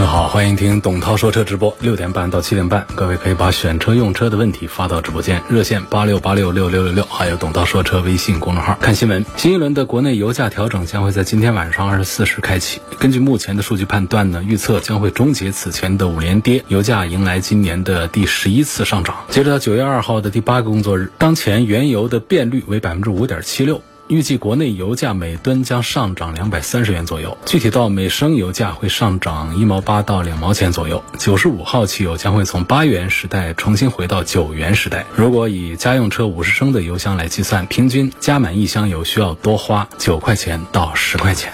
各位好，欢迎听董涛说车直播，六点半到七点半，各位可以把选车用车的问题发到直播间，热线八六八六六六六六，还有董涛说车微信公众号。看新闻，新一轮的国内油价调整将会在今天晚上二十四时开启。根据目前的数据判断呢，预测将会终结此前的五连跌，油价迎来今年的第十一次上涨。截止到九月二号的第八个工作日，当前原油的变率为百分之五点七六。预计国内油价每吨将上涨两百三十元左右，具体到每升油价会上涨一毛八到两毛钱左右。九十五号汽油将会从八元时代重新回到九元时代。如果以家用车五十升的油箱来计算，平均加满一箱油需要多花九块钱到十块钱。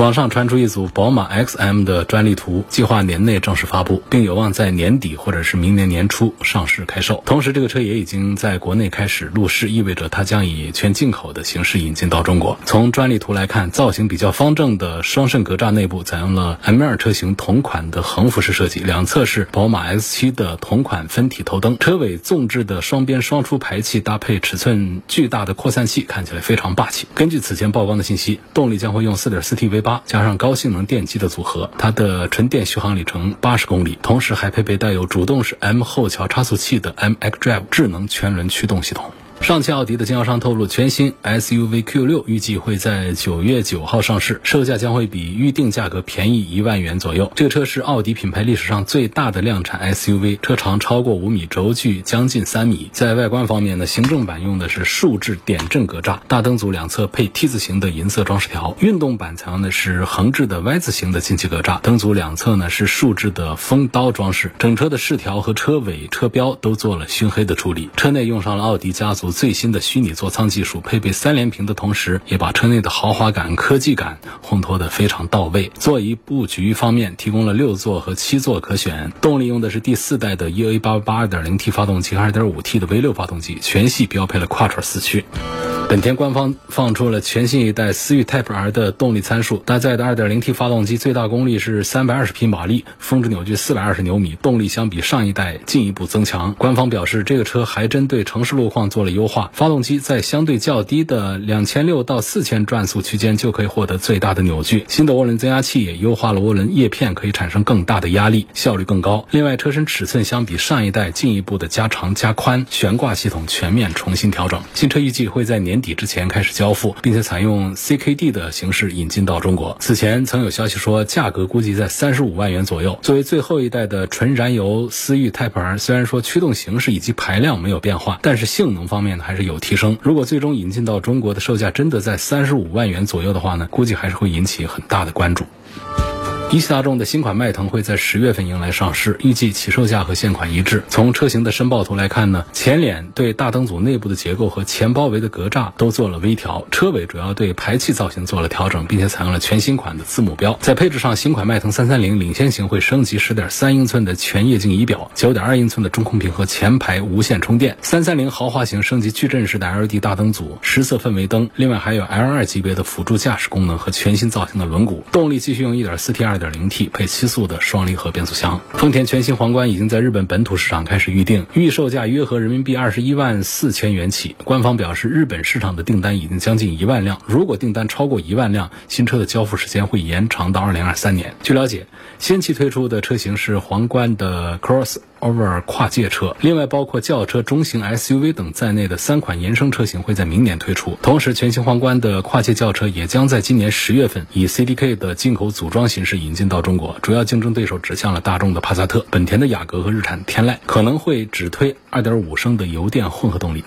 网上传出一组宝马 XM 的专利图，计划年内正式发布，并有望在年底或者是明年年初上市开售。同时，这个车也已经在国内开始路试，意味着它将以全进口的形式引进到中国。从专利图来看，造型比较方正的双肾格栅内部采用了 M2 车型同款的横幅式设计，两侧是宝马 X7 的同款分体头灯，车尾纵置的双边双出排气搭配尺寸巨大的扩散器，看起来非常霸气。根据此前曝光的信息，动力将会用 4.4T V8。加上高性能电机的组合，它的纯电续航里程八十公里，同时还配备带有主动式 M 后桥差速器的 MXDrive 智能全轮驱动系统。上汽奥迪的经销商透露，全新 SUV Q6 预计会在九月九号上市，售价将会比预定价格便宜一万元左右。这个车是奥迪品牌历史上最大的量产 SUV，车长超过五米，轴距将近三米。在外观方面呢，行政版用的是竖置点阵格栅，大灯组两侧配 T 字形的银色装饰条；运动版采用的是横置的 Y 字形的进气格栅，灯组两侧呢是竖置的风刀装饰。整车的饰条和车尾、车标都做了熏黑的处理。车内用上了奥迪家族。最新的虚拟座舱技术，配备三连屏的同时，也把车内的豪华感、科技感烘托得非常到位。座椅布局方面，提供了六座和七座可选。动力用的是第四代的 EA882 2.0T 发动机和 2.5T 的 V6 发动机，全系标配了 Quattro 四驱。本田官方放出了全新一代思域 Type R 的动力参数，搭载的 2.0T 发动机最大功率是320匹马力，峰值扭矩420牛米，动力相比上一代进一步增强。官方表示，这个车还针对城市路况做了优化，发动机在相对较低的2600到4000转速区间就可以获得最大的扭矩。新的涡轮增压器也优化了涡轮叶片，可以产生更大的压力，效率更高。另外，车身尺寸相比上一代进一步的加长加宽，悬挂系统全面重新调整。新车预计会在年。底之前开始交付，并且采用 CKD 的形式引进到中国。此前曾有消息说，价格估计在三十五万元左右。作为最后一代的纯燃油思域 Type R，虽然说驱动形式以及排量没有变化，但是性能方面呢还是有提升。如果最终引进到中国的售价真的在三十五万元左右的话呢，估计还是会引起很大的关注。一汽大众的新款迈腾会在十月份迎来上市，预计起售价和现款一致。从车型的申报图来看呢，前脸对大灯组内部的结构和前包围的格栅都做了微调，车尾主要对排气造型做了调整，并且采用了全新款的字母标。在配置上，新款迈腾三三零领先型会升级十点三英寸的全液晶仪表，九点二英寸的中控屏和前排无线充电。三三零豪华型升级矩阵式的 LED 大灯组、十色氛围灯，另外还有 L 二级别的辅助驾驶功能和全新造型的轮毂。动力继续用一点。零 T 配七速的双离合变速箱，丰田全新皇冠已经在日本本土市场开始预定，预售价约合人民币二十一万四千元起。官方表示，日本市场的订单已经将近一万辆，如果订单超过一万辆，新车的交付时间会延长到二零二三年。据了解，先期推出的车型是皇冠的 Cross。Over 跨界车，另外包括轿车、中型 SUV 等在内的三款延伸车型会在明年推出。同时，全新皇冠的跨界轿车也将在今年十月份以 CDK 的进口组装形式引进到中国。主要竞争对手指向了大众的帕萨特、本田的雅阁和日产天籁，可能会只推2.5升的油电混合动力。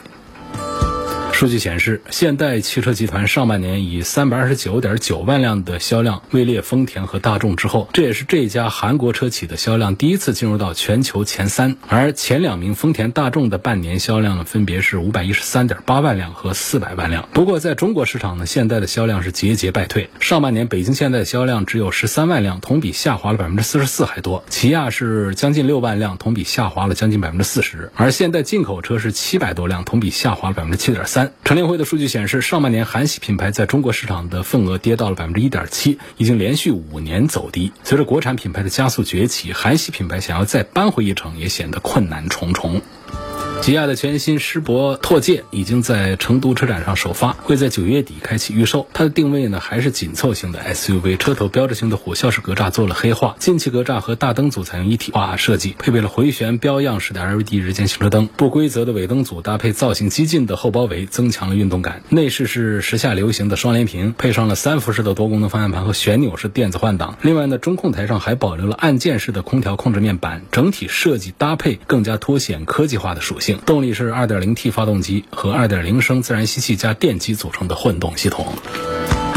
数据显示，现代汽车集团上半年以三百二十九点九万辆的销量位列丰田和大众之后，这也是这家韩国车企的销量第一次进入到全球前三。而前两名丰田、大众的半年销量呢，分别是五百一十三点八万辆和四百万辆。不过，在中国市场呢，现代的销量是节节败退。上半年，北京现代销量只有十三万辆，同比下滑了百分之四十四还多。起亚是将近六万辆，同比下滑了将近百分之四十。而现代进口车是七百多辆，同比下滑了百分之七点三。乘联会的数据显示，上半年韩系品牌在中国市场的份额跌到了百分之一点七，已经连续五年走低。随着国产品牌的加速崛起，韩系品牌想要再扳回一城也显得困难重重。吉亚的全新狮铂拓界已经在成都车展上首发，会在九月底开启预售。它的定位呢还是紧凑型的 SUV，车头标志性的虎啸式格栅做了黑化，进气格栅和大灯组采用一体化设计，配备了回旋标样式的 LED 日间行车灯。不规则的尾灯组搭配造型激进的后包围，增强了运动感。内饰是时下流行的双联屏，配上了三辐式的多功能方向盘和旋钮式电子换挡。另外呢，中控台上还保留了按键式的空调控制面板，整体设计搭配更加凸显科技化的属性。动力是 2.0T 发动机和2.0升自然吸气加电机组成的混动系统。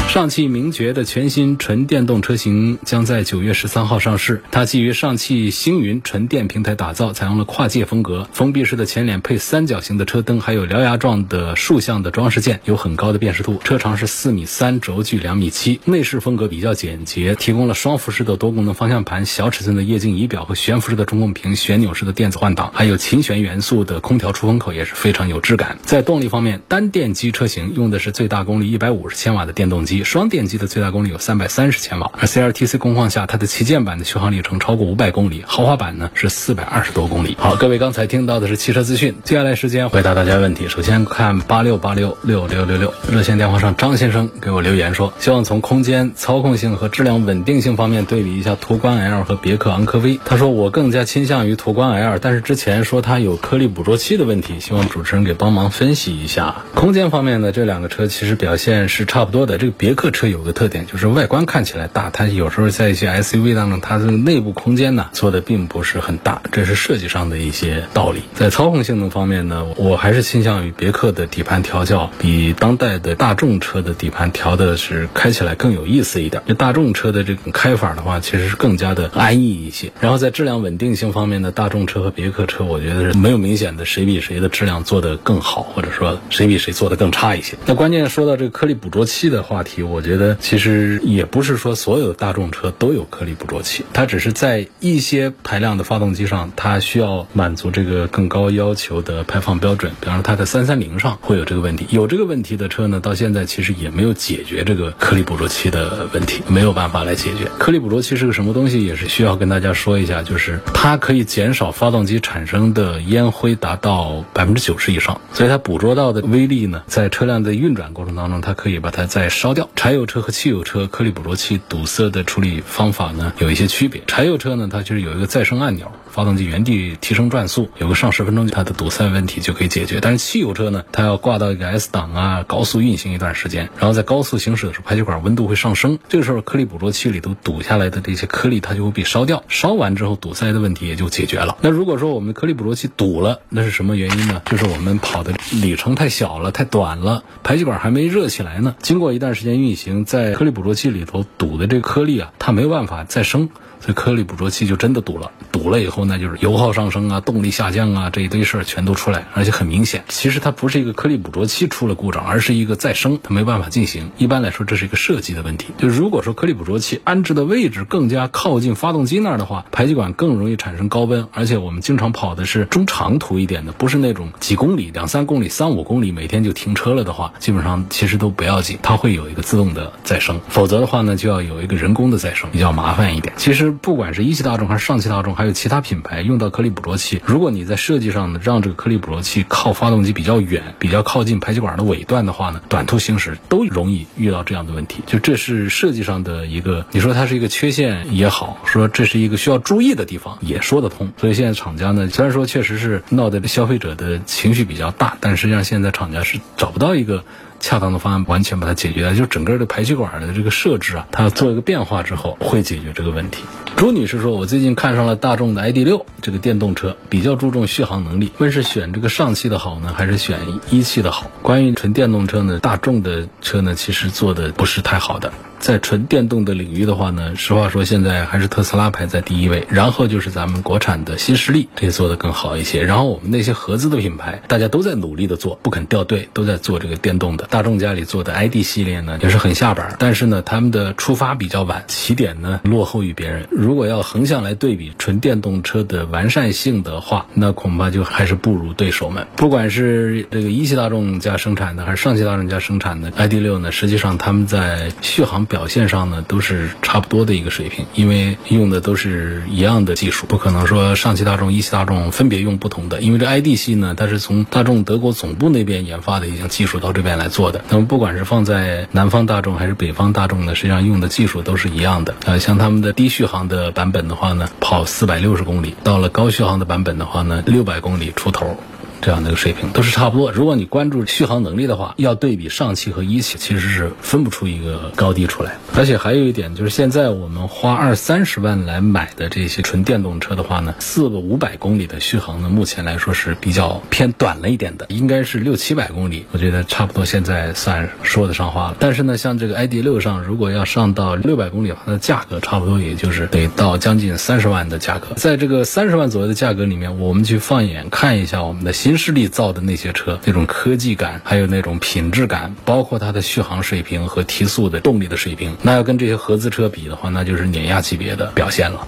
上汽名爵的全新纯电动车型将在九月十三号上市。它基于上汽星云纯电平台打造，采用了跨界风格，封闭式的前脸配三角形的车灯，还有獠牙状的竖向的装饰件，有很高的辨识度。车长是四米三，轴距两米七。内饰风格比较简洁，提供了双辐式的多功能方向盘、小尺寸的液晶仪表和悬浮式的中控屏、旋钮式的电子换挡，还有琴弦元素的空调出风口，也是非常有质感。在动力方面，单电机车型用的是最大功率一百五十千瓦的电动机。双电机的最大功率有三百三十千瓦，而 CLTC 工况下，它的旗舰版的续航里程超过五百公里，豪华版呢是四百二十多公里。好，各位刚才听到的是汽车资讯，接下来时间回答大家问题。首先看八六八六六六六六热线电话上张先生给我留言说，希望从空间、操控性和质量稳定性方面对比一下途观 L 和别克昂科威。他说我更加倾向于途观 L，但是之前说它有颗粒捕捉器的问题，希望主持人给帮忙分析一下。空间方面呢，这两个车其实表现是差不多的。这个别别克车。有个特点就是外观看起来大，它有时候在一些 SUV 当中，它的内部空间呢做的并不是很大，这是设计上的一些道理。在操控性能方面呢，我还是倾向于别克的底盘调教比当代的大众车的底盘调的是开起来更有意思一点。就大众车的这种开法的话，其实是更加的安逸一些。然后在质量稳定性方面呢，大众车和别克车，我觉得是没有明显的谁比谁的质量做得更好，或者说谁比谁做得更差一些。那关键说到这个颗粒捕捉器的话题，我觉得。其实也不是说所有大众车都有颗粒捕捉器，它只是在一些排量的发动机上，它需要满足这个更高要求的排放标准。比方说它的三三零上会有这个问题，有这个问题的车呢，到现在其实也没有解决这个颗粒捕捉器的问题，没有办法来解决。颗粒捕捉器是个什么东西，也是需要跟大家说一下，就是它可以减少发动机产生的烟灰达到百分之九十以上，所以它捕捉到的微粒呢，在车辆的运转过程当中，它可以把它再烧掉。柴油车和汽油车颗粒捕捉器堵塞的处理方法呢有一些区别。柴油车呢，它就是有一个再生按钮，发动机原地提升转速，有个上十分钟，它的堵塞问题就可以解决。但是汽油车呢，它要挂到一个 S 档啊，高速运行一段时间，然后在高速行驶的时候，排气管温度会上升，这个时候颗粒捕捉器里头堵下来的这些颗粒，它就会被烧掉。烧完之后，堵塞的问题也就解决了。那如果说我们颗粒捕捉器堵了，那是什么原因呢？就是我们跑的里程太小了，太短了，排气管还没热起来呢。经过一段时间运行，在颗粒捕捉器里头堵的这个颗粒啊，它没有办法再生。所以颗粒捕捉器就真的堵了，堵了以后呢，就是油耗上升啊，动力下降啊，这一堆事儿全都出来，而且很明显。其实它不是一个颗粒捕捉器出了故障，而是一个再生，它没办法进行。一般来说，这是一个设计的问题。就如果说颗粒捕捉器安置的位置更加靠近发动机那儿的话，排气管更容易产生高温，而且我们经常跑的是中长途一点的，不是那种几公里、两三公里、三五公里每天就停车了的话，基本上其实都不要紧，它会有一个自动的再生。否则的话呢，就要有一个人工的再生，比较麻烦一点。其实。不管是一汽大众还是上汽大众，还有其他品品牌用到颗粒捕捉器，如果你在设计上呢，让这个颗粒捕捉器靠发动机比较远，比较靠近排气管的尾段的话呢，短途行驶都容易遇到这样的问题。就这是设计上的一个，你说它是一个缺陷也好，说这是一个需要注意的地方也说得通。所以现在厂家呢，虽然说确实是闹得消费者的情绪比较大，但实际上现在厂家是找不到一个。恰当的方案完全把它解决了，就整个的排气管的这个设置啊，它要做一个变化之后会解决这个问题。朱女士说：“我最近看上了大众的 ID 六这个电动车，比较注重续航能力，问是选这个上汽的好呢，还是选一汽的好？关于纯电动车呢，大众的车呢，其实做的不是太好的。”在纯电动的领域的话呢，实话说，现在还是特斯拉排在第一位，然后就是咱们国产的新势力，这做的更好一些。然后我们那些合资的品牌，大家都在努力的做，不肯掉队，都在做这个电动的。大众家里做的 ID 系列呢，也是很下本，但是呢，他们的出发比较晚，起点呢落后于别人。如果要横向来对比纯电动车的完善性的话，那恐怕就还是不如对手们。不管是这个一汽大众家生产的，还是上汽大众家生产的 ID 六呢，实际上他们在续航。表现上呢都是差不多的一个水平，因为用的都是一样的技术，不可能说上汽大众、一汽大众分别用不同的。因为这 ID 系呢，它是从大众德国总部那边研发的一项技术到这边来做的。那么不管是放在南方大众还是北方大众呢，实际上用的技术都是一样的。呃，像他们的低续航的的版本的话呢，跑四百六十公里；到了高续航的版本的话呢，六百公里出头。这样的一个水平都是差不多。如果你关注续航能力的话，要对比上汽和一汽，其实是分不出一个高低出来。而且还有一点就是，现在我们花二三十万来买的这些纯电动车的话呢，四个五百公里的续航呢，目前来说是比较偏短了一点的，应该是六七百公里，我觉得差不多现在算说得上话了。但是呢，像这个 ID 六上，如果要上到六百公里的话，它的价格差不多也就是得到将近三十万的价格。在这个三十万左右的价格里面，我们去放眼看一下我们的。新势力造的那些车，那种科技感，还有那种品质感，包括它的续航水平和提速的动力的水平，那要跟这些合资车比的话，那就是碾压级别的表现了。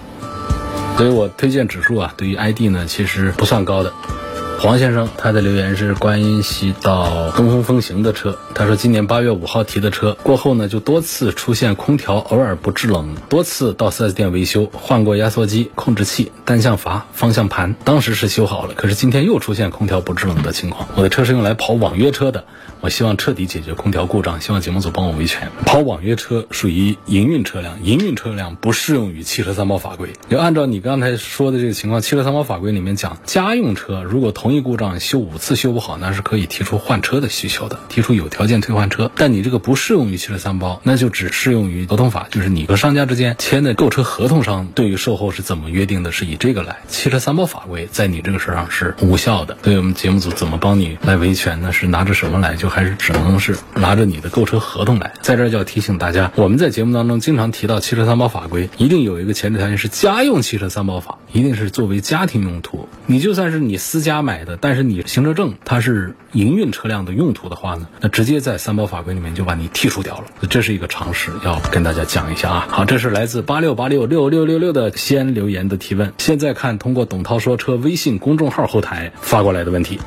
所以我推荐指数啊，对于 ID 呢，其实不算高的。黄先生，他的留言是关系到东风风行的车。他说，今年八月五号提的车过后呢，就多次出现空调偶尔不制冷，多次到四 S 店维修，换过压缩机、控制器、单向阀、方向盘，当时是修好了。可是今天又出现空调不制冷的情况。我的车是用来跑网约车的，我希望彻底解决空调故障，希望节目组帮我维权。跑网约车属于营运车辆，营运车辆不适用于汽车三包法规。就按照你刚才说的这个情况，汽车三包法规里面讲，家用车如果同一故障修五次修不好，那是可以提出换车的需求的，提出有条件退换车。但你这个不适用于汽车三包，那就只适用于合同法，就是你和商家之间签的购车合同上，对于售后是怎么约定的，是以这个来。汽车三包法规在你这个事儿上是无效的。所以我们节目组怎么帮你来维权呢？是拿着什么来？就还是只能是拿着你的购车合同来。在这儿就要提醒大家，我们在节目当中经常提到汽车三包法规，一定有一个前提条件是家用汽车三包法，一定是作为家庭用途。你就算是你私家买。的，但是你行车证它是营运车辆的用途的话呢，那直接在三包法规里面就把你剔除掉了。这是一个常识，要跟大家讲一下啊。好，这是来自八六八六六六六六的先留言的提问。现在看通过董涛说车微信公众号后台发过来的问题。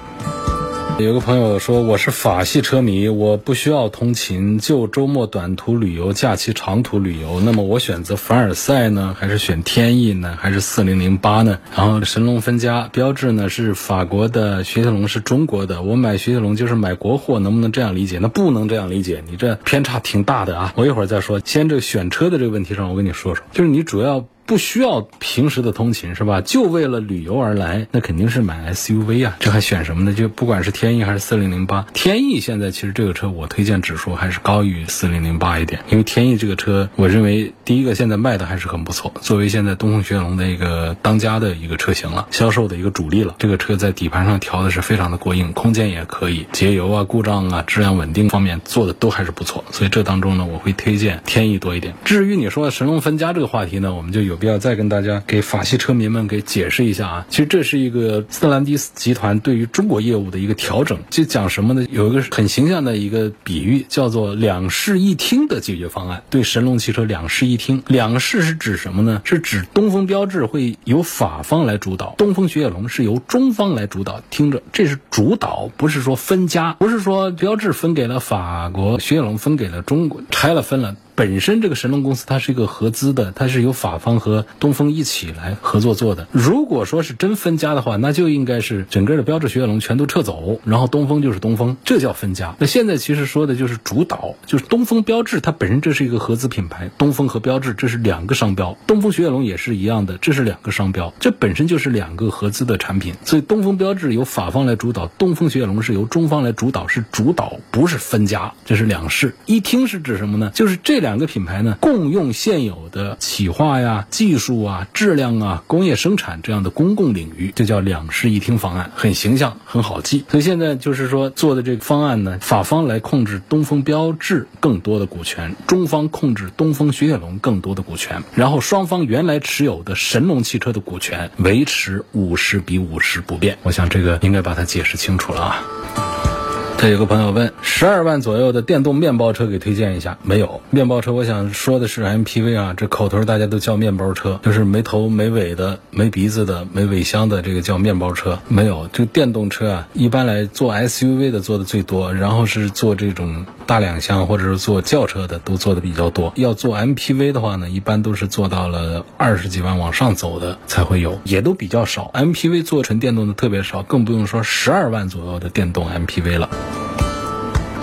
有个朋友说我是法系车迷，我不需要通勤，就周末短途旅游、假期长途旅游。那么我选择凡尔赛呢，还是选天翼呢，还是四零零八呢？然后神龙分家，标志呢是法国的，雪铁龙是中国的。我买雪铁龙就是买国货，能不能这样理解？那不能这样理解，你这偏差挺大的啊！我一会儿再说。先这个选车的这个问题上，我跟你说说，就是你主要。不需要平时的通勤是吧？就为了旅游而来，那肯定是买 SUV 啊！这还选什么呢？就不管是天翼还是四零零八，天翼现在其实这个车我推荐指数还是高于四零零八一点，因为天翼这个车，我认为第一个现在卖的还是很不错，作为现在东风雪铁龙的一个当家的一个车型了，销售的一个主力了。这个车在底盘上调的是非常的过硬，空间也可以，节油啊、故障啊、质量稳定方面做的都还是不错，所以这当中呢，我会推荐天翼多一点。至于你说神龙分家这个话题呢，我们就有。必要再跟大家给法系车迷们给解释一下啊，其实这是一个斯特兰蒂斯集团对于中国业务的一个调整，就讲什么呢？有一个很形象的一个比喻，叫做两室一厅的解决方案。对神龙汽车两室一厅，两室是指什么呢？是指东风标致会由法方来主导，东风雪铁龙是由中方来主导。听着，这是主导，不是说分家，不是说标致分给了法国，雪铁龙分给了中国，拆了分了。本身这个神龙公司它是一个合资的，它是由法方和东风一起来合作做的。如果说是真分家的话，那就应该是整个的标致雪铁龙全都撤走，然后东风就是东风，这叫分家。那现在其实说的就是主导，就是东风标致它本身这是一个合资品牌，东风和标致这是两个商标，东风雪铁龙也是一样的，这是两个商标，这本身就是两个合资的产品。所以东风标致由法方来主导，东风雪铁龙是由中方来主导，是主导不是分家，这是两事。一听是指什么呢？就是这两。两个品牌呢，共用现有的企划呀、技术啊、质量啊、工业生产这样的公共领域，这叫两室一厅方案，很形象，很好记。所以现在就是说做的这个方案呢，法方来控制东风标致更多的股权，中方控制东风雪铁龙更多的股权，然后双方原来持有的神龙汽车的股权维持五十比五十不变。我想这个应该把它解释清楚了啊。这有个朋友问，十二万左右的电动面包车给推荐一下？没有面包车，我想说的是 MPV 啊，这口头大家都叫面包车，就是没头没尾的、没鼻子的、没尾箱的，这个叫面包车。没有这个电动车啊，一般来做 SUV 的做的最多，然后是做这种大两厢或者是做轿车的都做的比较多。要做 MPV 的话呢，一般都是做到了二十几万往上走的才会有，也都比较少。MPV 做纯电动的特别少，更不用说十二万左右的电动 MPV 了。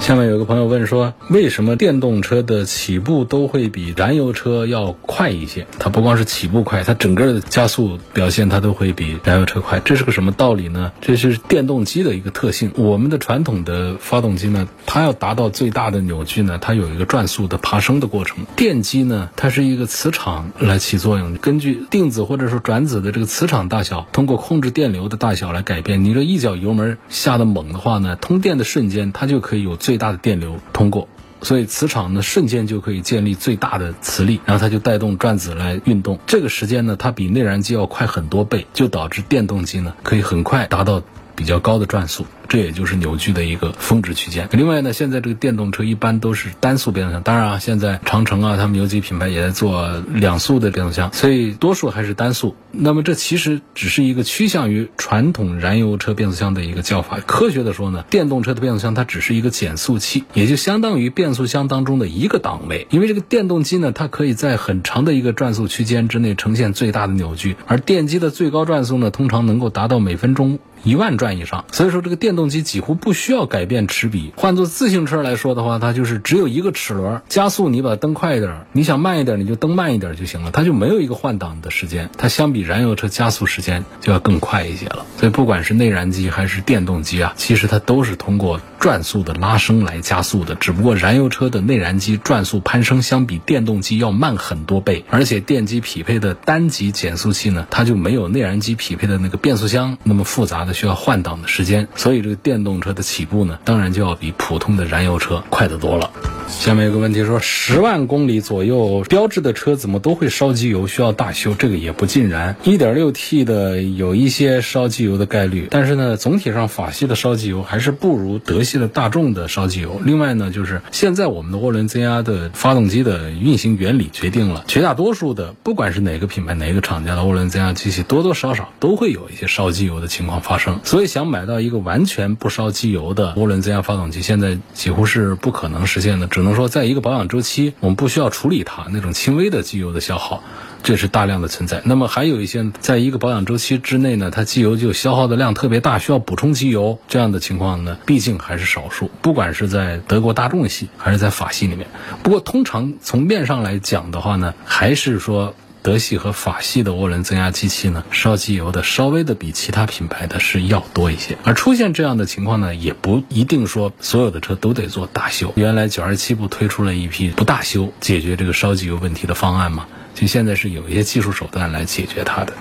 下面有个朋友问说，为什么电动车的起步都会比燃油车要快一些？它不光是起步快，它整个的加速表现它都会比燃油车快。这是个什么道理呢？这是电动机的一个特性。我们的传统的发动机呢，它要达到最大的扭矩呢，它有一个转速的爬升的过程。电机呢，它是一个磁场来起作用，根据定子或者说转子的这个磁场大小，通过控制电流的大小来改变。你这一脚油门下的猛的话呢，通电的瞬间它就可以有最大的电流通过，所以磁场呢瞬间就可以建立最大的磁力，然后它就带动转子来运动。这个时间呢，它比内燃机要快很多倍，就导致电动机呢可以很快达到比较高的转速。这也就是扭矩的一个峰值区间。另外呢，现在这个电动车一般都是单速变速箱，当然啊，现在长城啊，他们有几品牌也在做两速的变速箱，所以多数还是单速。那么这其实只是一个趋向于传统燃油车变速箱的一个叫法。科学的说呢，电动车的变速箱它只是一个减速器，也就相当于变速箱当中的一个档位。因为这个电动机呢，它可以在很长的一个转速区间之内呈现最大的扭矩，而电机的最高转速呢，通常能够达到每分钟一万转以上。所以说这个电动机几乎不需要改变齿比，换做自行车来说的话，它就是只有一个齿轮，加速你把它蹬快一点，你想慢一点你就蹬慢一点就行了，它就没有一个换挡的时间，它相比燃油车加速时间就要更快一些了。所以不管是内燃机还是电动机啊，其实它都是通过转速的拉升来加速的，只不过燃油车的内燃机转速攀升相比电动机要慢很多倍，而且电机匹配的单级减速器呢，它就没有内燃机匹配的那个变速箱那么复杂的需要换挡的时间，所以这个电动车的起步呢，当然就要比普通的燃油车快得多了。下面有个问题说，十万公里左右标志的车怎么都会烧机油，需要大修？这个也不尽然。1.6T 的有一些烧机油的概率，但是呢，总体上法系的烧机油还是不如德系的大众的烧机油。另外呢，就是现在我们的涡轮增压的发动机的运行原理决定了，绝大多数的不管是哪个品牌、哪个厂家的涡轮增压机器，多多少少都会有一些烧机油的情况发生。所以想买到一个完全不烧机油的涡轮增压发动机，现在几乎是不可能实现的。只能说，在一个保养周期，我们不需要处理它那种轻微的机油的消耗，这是大量的存在。那么还有一些，在一个保养周期之内呢，它机油就消耗的量特别大，需要补充机油，这样的情况呢，毕竟还是少数。不管是在德国大众系还是在法系里面，不过通常从面上来讲的话呢，还是说。德系和法系的涡轮增压机器呢，烧机油的稍微的比其他品牌的是要多一些。而出现这样的情况呢，也不一定说所有的车都得做大修。原来九二七不推出了一批不大修解决这个烧机油问题的方案吗？就现在是有一些技术手段来解决它的。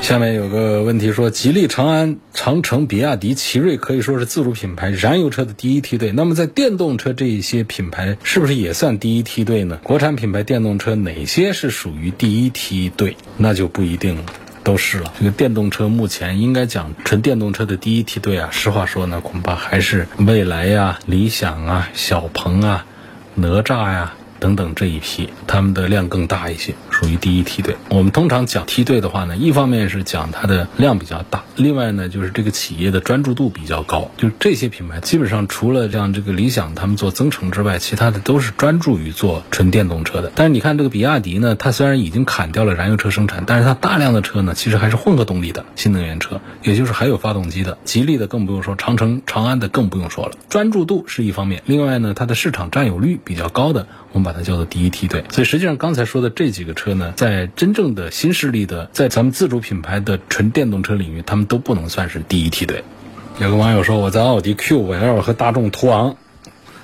下面有个问题说，吉利、长安、长城、比亚迪、奇瑞可以说是自主品牌燃油车的第一梯队。那么在电动车这一些品牌，是不是也算第一梯队呢？国产品牌电动车哪些是属于第一梯队？那就不一定了都是了。这个电动车目前应该讲纯电动车的第一梯队啊，实话说呢，恐怕还是蔚来呀、理想啊、小鹏啊、哪吒呀。等等这一批，他们的量更大一些，属于第一梯队。我们通常讲梯队的话呢，一方面是讲它的量比较大，另外呢就是这个企业的专注度比较高。就这些品牌，基本上除了像这个理想他们做增程之外，其他的都是专注于做纯电动车的。但是你看这个比亚迪呢，它虽然已经砍掉了燃油车生产，但是它大量的车呢，其实还是混合动力的新能源车，也就是还有发动机的。吉利的更不用说，长城、长安的更不用说了。专注度是一方面，另外呢，它的市场占有率比较高的。我们把它叫做第一梯队，所以实际上刚才说的这几个车呢，在真正的新势力的，在咱们自主品牌的纯电动车领域，他们都不能算是第一梯队。有个网友说，我在奥迪 Q 五 L 和大众途昂，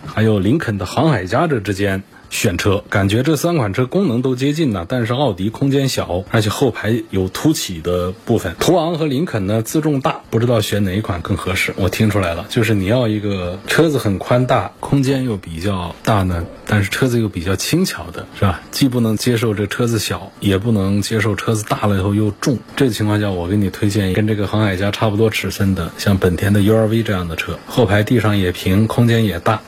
还有林肯的航海家这之间选车，感觉这三款车功能都接近呢，但是奥迪空间小，而且后排有凸起的部分。途昂和林肯呢自重大，不知道选哪一款更合适。我听出来了，就是你要一个车子很宽大，空间又比较大呢，但是车子又比较轻巧的，是吧？既不能接受这车子小，也不能接受车子大了以后又重。这个情况下，我给你推荐跟这个航海家差不多尺寸的，像本田的 URV 这样的车，后排地上也平，空间也大。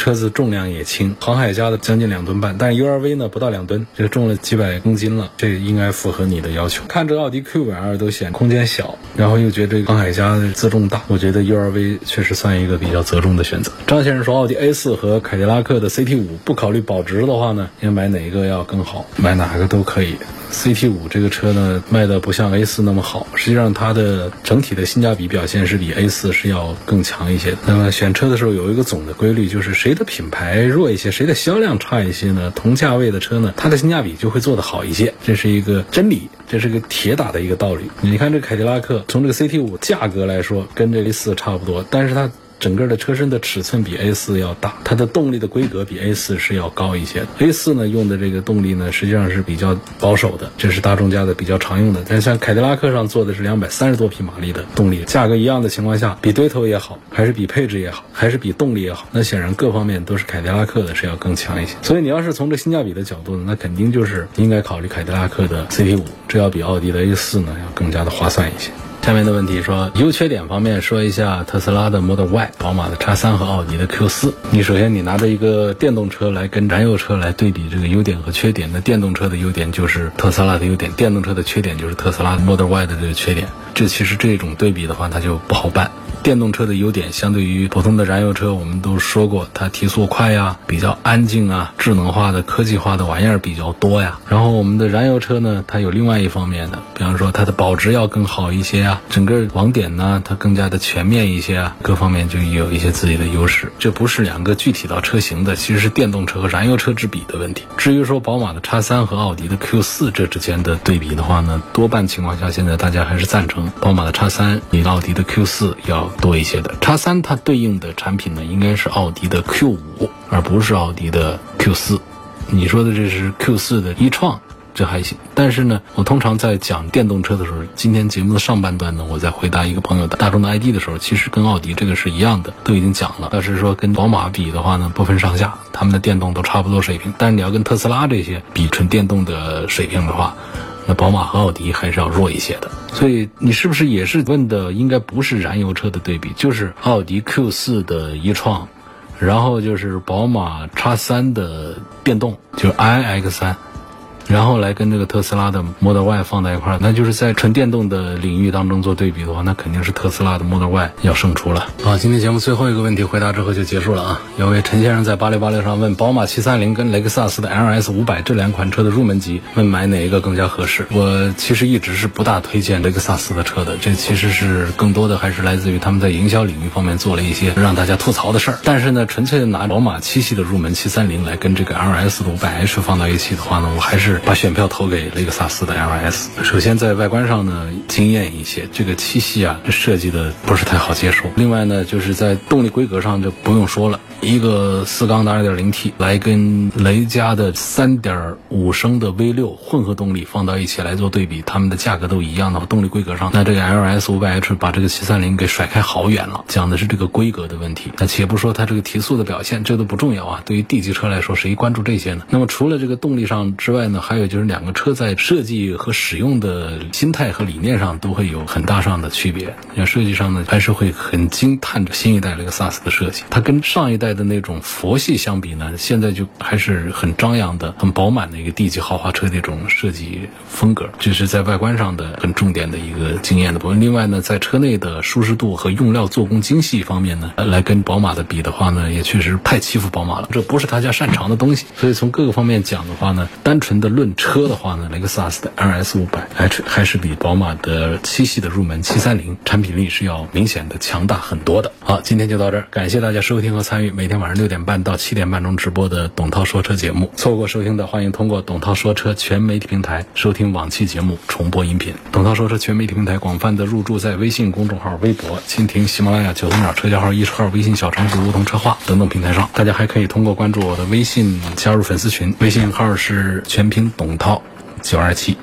车子重量也轻，航海家的将近两吨半，但 URV 呢不到两吨，这个重了几百公斤了，这应该符合你的要求。看这奥迪 Q5L 都显空间小，然后又觉得航海家的自重大，我觉得 URV 确实算一个比较择重的选择。张先生说，奥迪 A4 和凯迪拉克的 CT5 不考虑保值的话呢，应该买哪一个要更好？买哪个都可以。CT 五这个车呢，卖的不像 A 四那么好，实际上它的整体的性价比表现是比 A 四是要更强一些的。那么选车的时候有一个总的规律，就是谁的品牌弱一些，谁的销量差一些呢？同价位的车呢，它的性价比就会做得好一些，这是一个真理，这是个铁打的一个道理。你看这凯迪拉克，从这个 CT 五价格来说跟这 A 四差不多，但是它。整个的车身的尺寸比 A 四要大，它的动力的规格比 A 四是要高一些的。A 四呢用的这个动力呢实际上是比较保守的，这是大众家的比较常用的。但像凯迪拉克上做的是两百三十多匹马力的动力，价格一样的情况下，比对头也好，还是比配置也好，还是比动力也好，那显然各方面都是凯迪拉克的是要更强一些。所以你要是从这性价比的角度呢，那肯定就是应该考虑凯迪拉克的 CT 五，这要比奥迪的 A 四呢要更加的划算一些。下面的问题说，优缺点方面说一下特斯拉的 Model Y、宝马的 X 三和奥迪的 Q 四。你首先你拿着一个电动车来跟燃油车来对比这个优点和缺点，那电动车的优点就是特斯拉的优点，电动车的缺点就是特斯拉 Model Y 的这个缺点。这其实这种对比的话，它就不好办。电动车的优点相对于普通的燃油车，我们都说过，它提速快呀，比较安静啊，智能化的、科技化的玩意儿比较多呀。然后我们的燃油车呢，它有另外一方面的，比方说它的保值要更好一些啊，整个网点呢它更加的全面一些啊，各方面就有一些自己的优势。这不是两个具体到车型的，其实是电动车和燃油车之比的问题。至于说宝马的 X 三和奥迪的 Q 四这之间的对比的话呢，多半情况下现在大家还是赞成宝马的 X 三比奥迪的 Q 四要。多一些的叉三，它对应的产品呢，应该是奥迪的 Q 五，而不是奥迪的 Q 四。你说的这是 Q 四的一创，这还行。但是呢，我通常在讲电动车的时候，今天节目的上半段呢，我在回答一个朋友的大众的 ID 的时候，其实跟奥迪这个是一样的，都已经讲了。要是说跟宝马比的话呢，不分上下，他们的电动都差不多水平。但是你要跟特斯拉这些比纯电动的水平的话，宝马和奥迪还是要弱一些的。所以你是不是也是问的应该不是燃油车的对比，就是奥迪 Q 四的一创，然后就是宝马 X 三的电动，就是 iX 三。然后来跟这个特斯拉的 Model Y 放在一块儿，那就是在纯电动的领域当中做对比的话，那肯定是特斯拉的 Model Y 要胜出了。好，今天节目最后一个问题回答之后就结束了啊。有位陈先生在八六八六上问，宝马七三零跟雷克萨斯的 LS 五百这两款车的入门级，问买哪一个更加合适？我其实一直是不大推荐雷克萨斯的车的，这其实是更多的还是来自于他们在营销领域方面做了一些让大家吐槽的事儿。但是呢，纯粹的拿宝马七系的入门七三零来跟这个 LS 的五百 H 放到一起的话呢，我还是。把选票投给雷克萨斯的 LS。首先在外观上呢惊艳一些，这个七系啊设计的不是太好接受。另外呢就是在动力规格上就不用说了，一个四缸的 2.0T 来跟雷家的3.5升的 V6 混合动力放到一起来做对比，它们的价格都一样的话，动力规格上，那这个 LS 500H 把这个730给甩开好远了。讲的是这个规格的问题。那且不说它这个提速的表现，这都不重要啊。对于 D 级车来说，谁关注这些呢？那么除了这个动力上之外呢？还有就是两个车在设计和使用的心态和理念上都会有很大上的区别。像设计上呢，还是会很惊叹着新一代雷克萨斯的设计。它跟上一代的那种佛系相比呢，现在就还是很张扬的、很饱满的一个 D 级豪华车那种设计风格。这是在外观上的很重点的一个惊艳的部分。另外呢，在车内的舒适度和用料做工精细方面呢，来跟宝马的比的话呢，也确实太欺负宝马了。这不是他家擅长的东西。所以从各个方面讲的话呢，单纯的论车的话呢，雷克萨斯的 RS 五百 H 还是比宝马的七系的入门七三零产品力是要明显的强大很多的。好，今天就到这儿，感谢大家收听和参与每天晚上六点半到七点半钟直播的董涛说车节目。错过收听的，欢迎通过董涛说车全媒体平台收听往期节目重播音频。董涛说车全媒体平台广泛的入驻在微信公众号、微博、蜻蜓、喜马拉雅、九头鸟车架号、易车号、微信小程序梧桐车话等等平台上。大家还可以通过关注我的微信加入粉丝群，微信号是全拼董涛九二七。